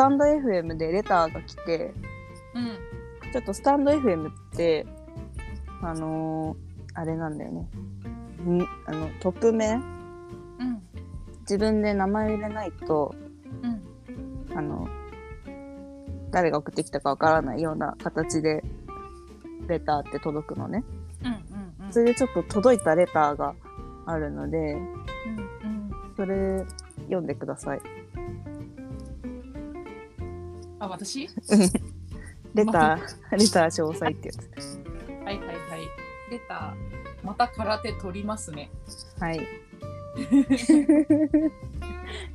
タンド FM でレターが来て、うんちょっとスタンド FM って、あのーあれなんだよね。んあの、匿名？うん自分で名前入れないと、うんあの、誰が送ってきたかわからないような形で、レターって届くのね。うんうんうんそれでちょっと届いたレターがあるので、うんうんそれ読んでください。あ私？レター、レター詳細ってやつ。はいはいはいレターまた空手取りますねはい。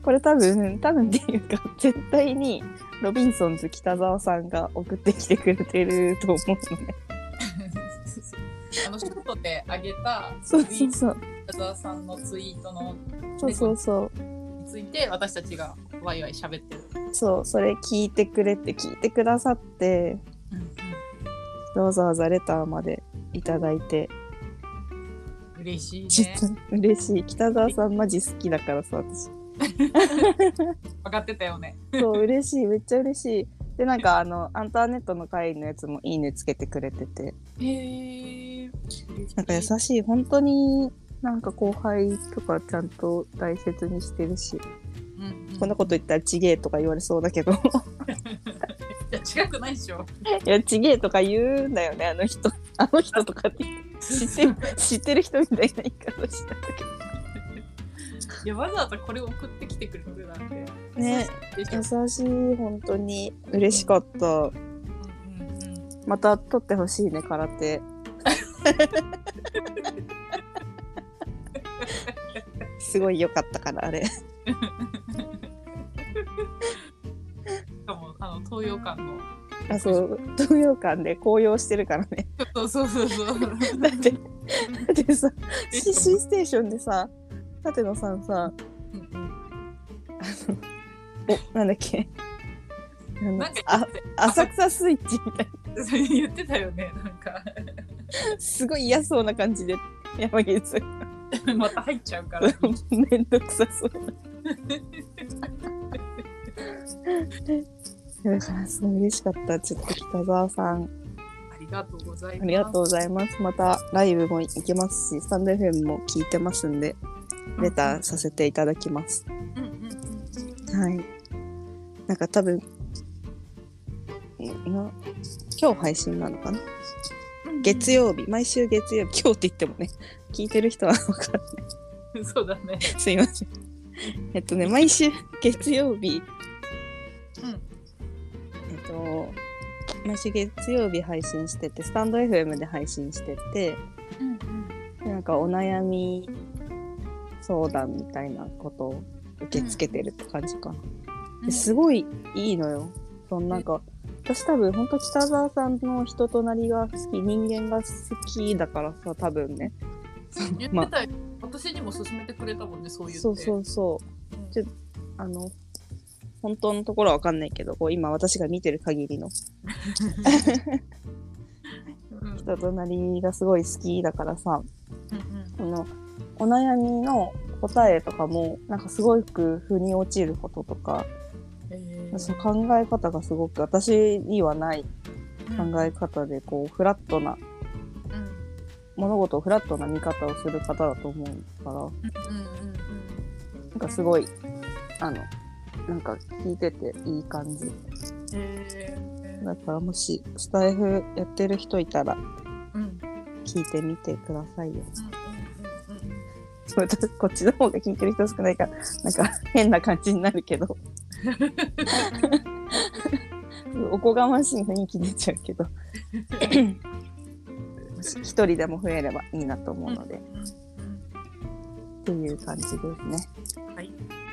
これ多分、多分っていうか、絶対にロビンソンズ北沢さんが送ってきてくれてると思うのね。あのショットで上げたそうそうそう。北澤さんのツイートのそうそうそう。について私たちがワイワイ喋ってる。そう、それ聞いてくれって聞いてくださって、うんわざわざレターまでいただいて、うん、嬉しいね。嬉しい。北沢さんマジ好きだからさ、私。分かってたよね。そう、嬉しい。めっちゃ嬉しい。で、なんかあの、アンターネットの会のやつもいいねつけてくれてて、へえ。なんか優しい。本当になんか後輩とかちゃんと大切にしてるし、うんうんこんなこと言ったらちげえとか言われそうだけど、いや違くないでしょ。いや、ちげえとか言うんだよね、あの人。あの人とかって知ってる、知ってる人みたいな言い方したんだけいやわざわざこれ送ってきてくれるなんて。ど。ね。優しい、本当に嬉しかった。うんうんうんまた撮ってほしいね、空手。すごい良かったから、あれ。しかもあの東洋館の。あ、そう、東洋館で紅葉してるからね。そうそうそうそう。だって、だってさ、CC ステーションでさ、舘野さんさ、うんうんお、なんだっけ？あのなんかあ浅草スイッチみたいそれ言ってたよねなんかな、すごい嫌そうな感じで、山岸さん また入っちゃうから。めんどくさそうな。だからすごい嬉しかった。ちょっと北沢さん、ありがとうございます。ありがとうございます。またライブも行けますし、スタンド FM も聞いてますんで、レターさせていただきます。うんうんうんはい。なんか多分、んな今日配信なのかな？うん。月曜日、毎週月曜日、今日って言ってもね、聞いてる人は分かんない。そうだね。すいません。えっとね、毎週月曜日、うん。えっと、毎週月曜日配信してて、スタンド FM で配信してて、うんでなんかお悩み相談みたいなことを受け付けてるって感じかな。うん。ですごいいいのよ。そのなんか、私多分本当北沢さんの人となりが好き、人間が好きだからさ、多分ね。言ってたよ。私にも勧めてくれたもんね、そう言って。そうそうそう。ちょあの、本当のところはわかんないけど、こう今私が見てる限りのうん。人となりがすごい好きだからさ、うんうんこのお悩みの答えとかも、なんかすごく腑に落ちることとか、えーその考え方がすごく私にはないうん考え方で、こう、フラットな、うん物事をフラットな見方をする方だと思うから、うんうんうんなんかすごい、あの、なんか聞いてていい感じ。えーだからもし、スタイフやってる人いたら、うんうん聞いてみてくださいよ。うんうん私こっちの方が聞いてる人少ないから、なんか変な感じになるけど。おこがましい雰囲気出ちゃうけど。一人でも増えればいいなと思うので、っていう感じですね。はい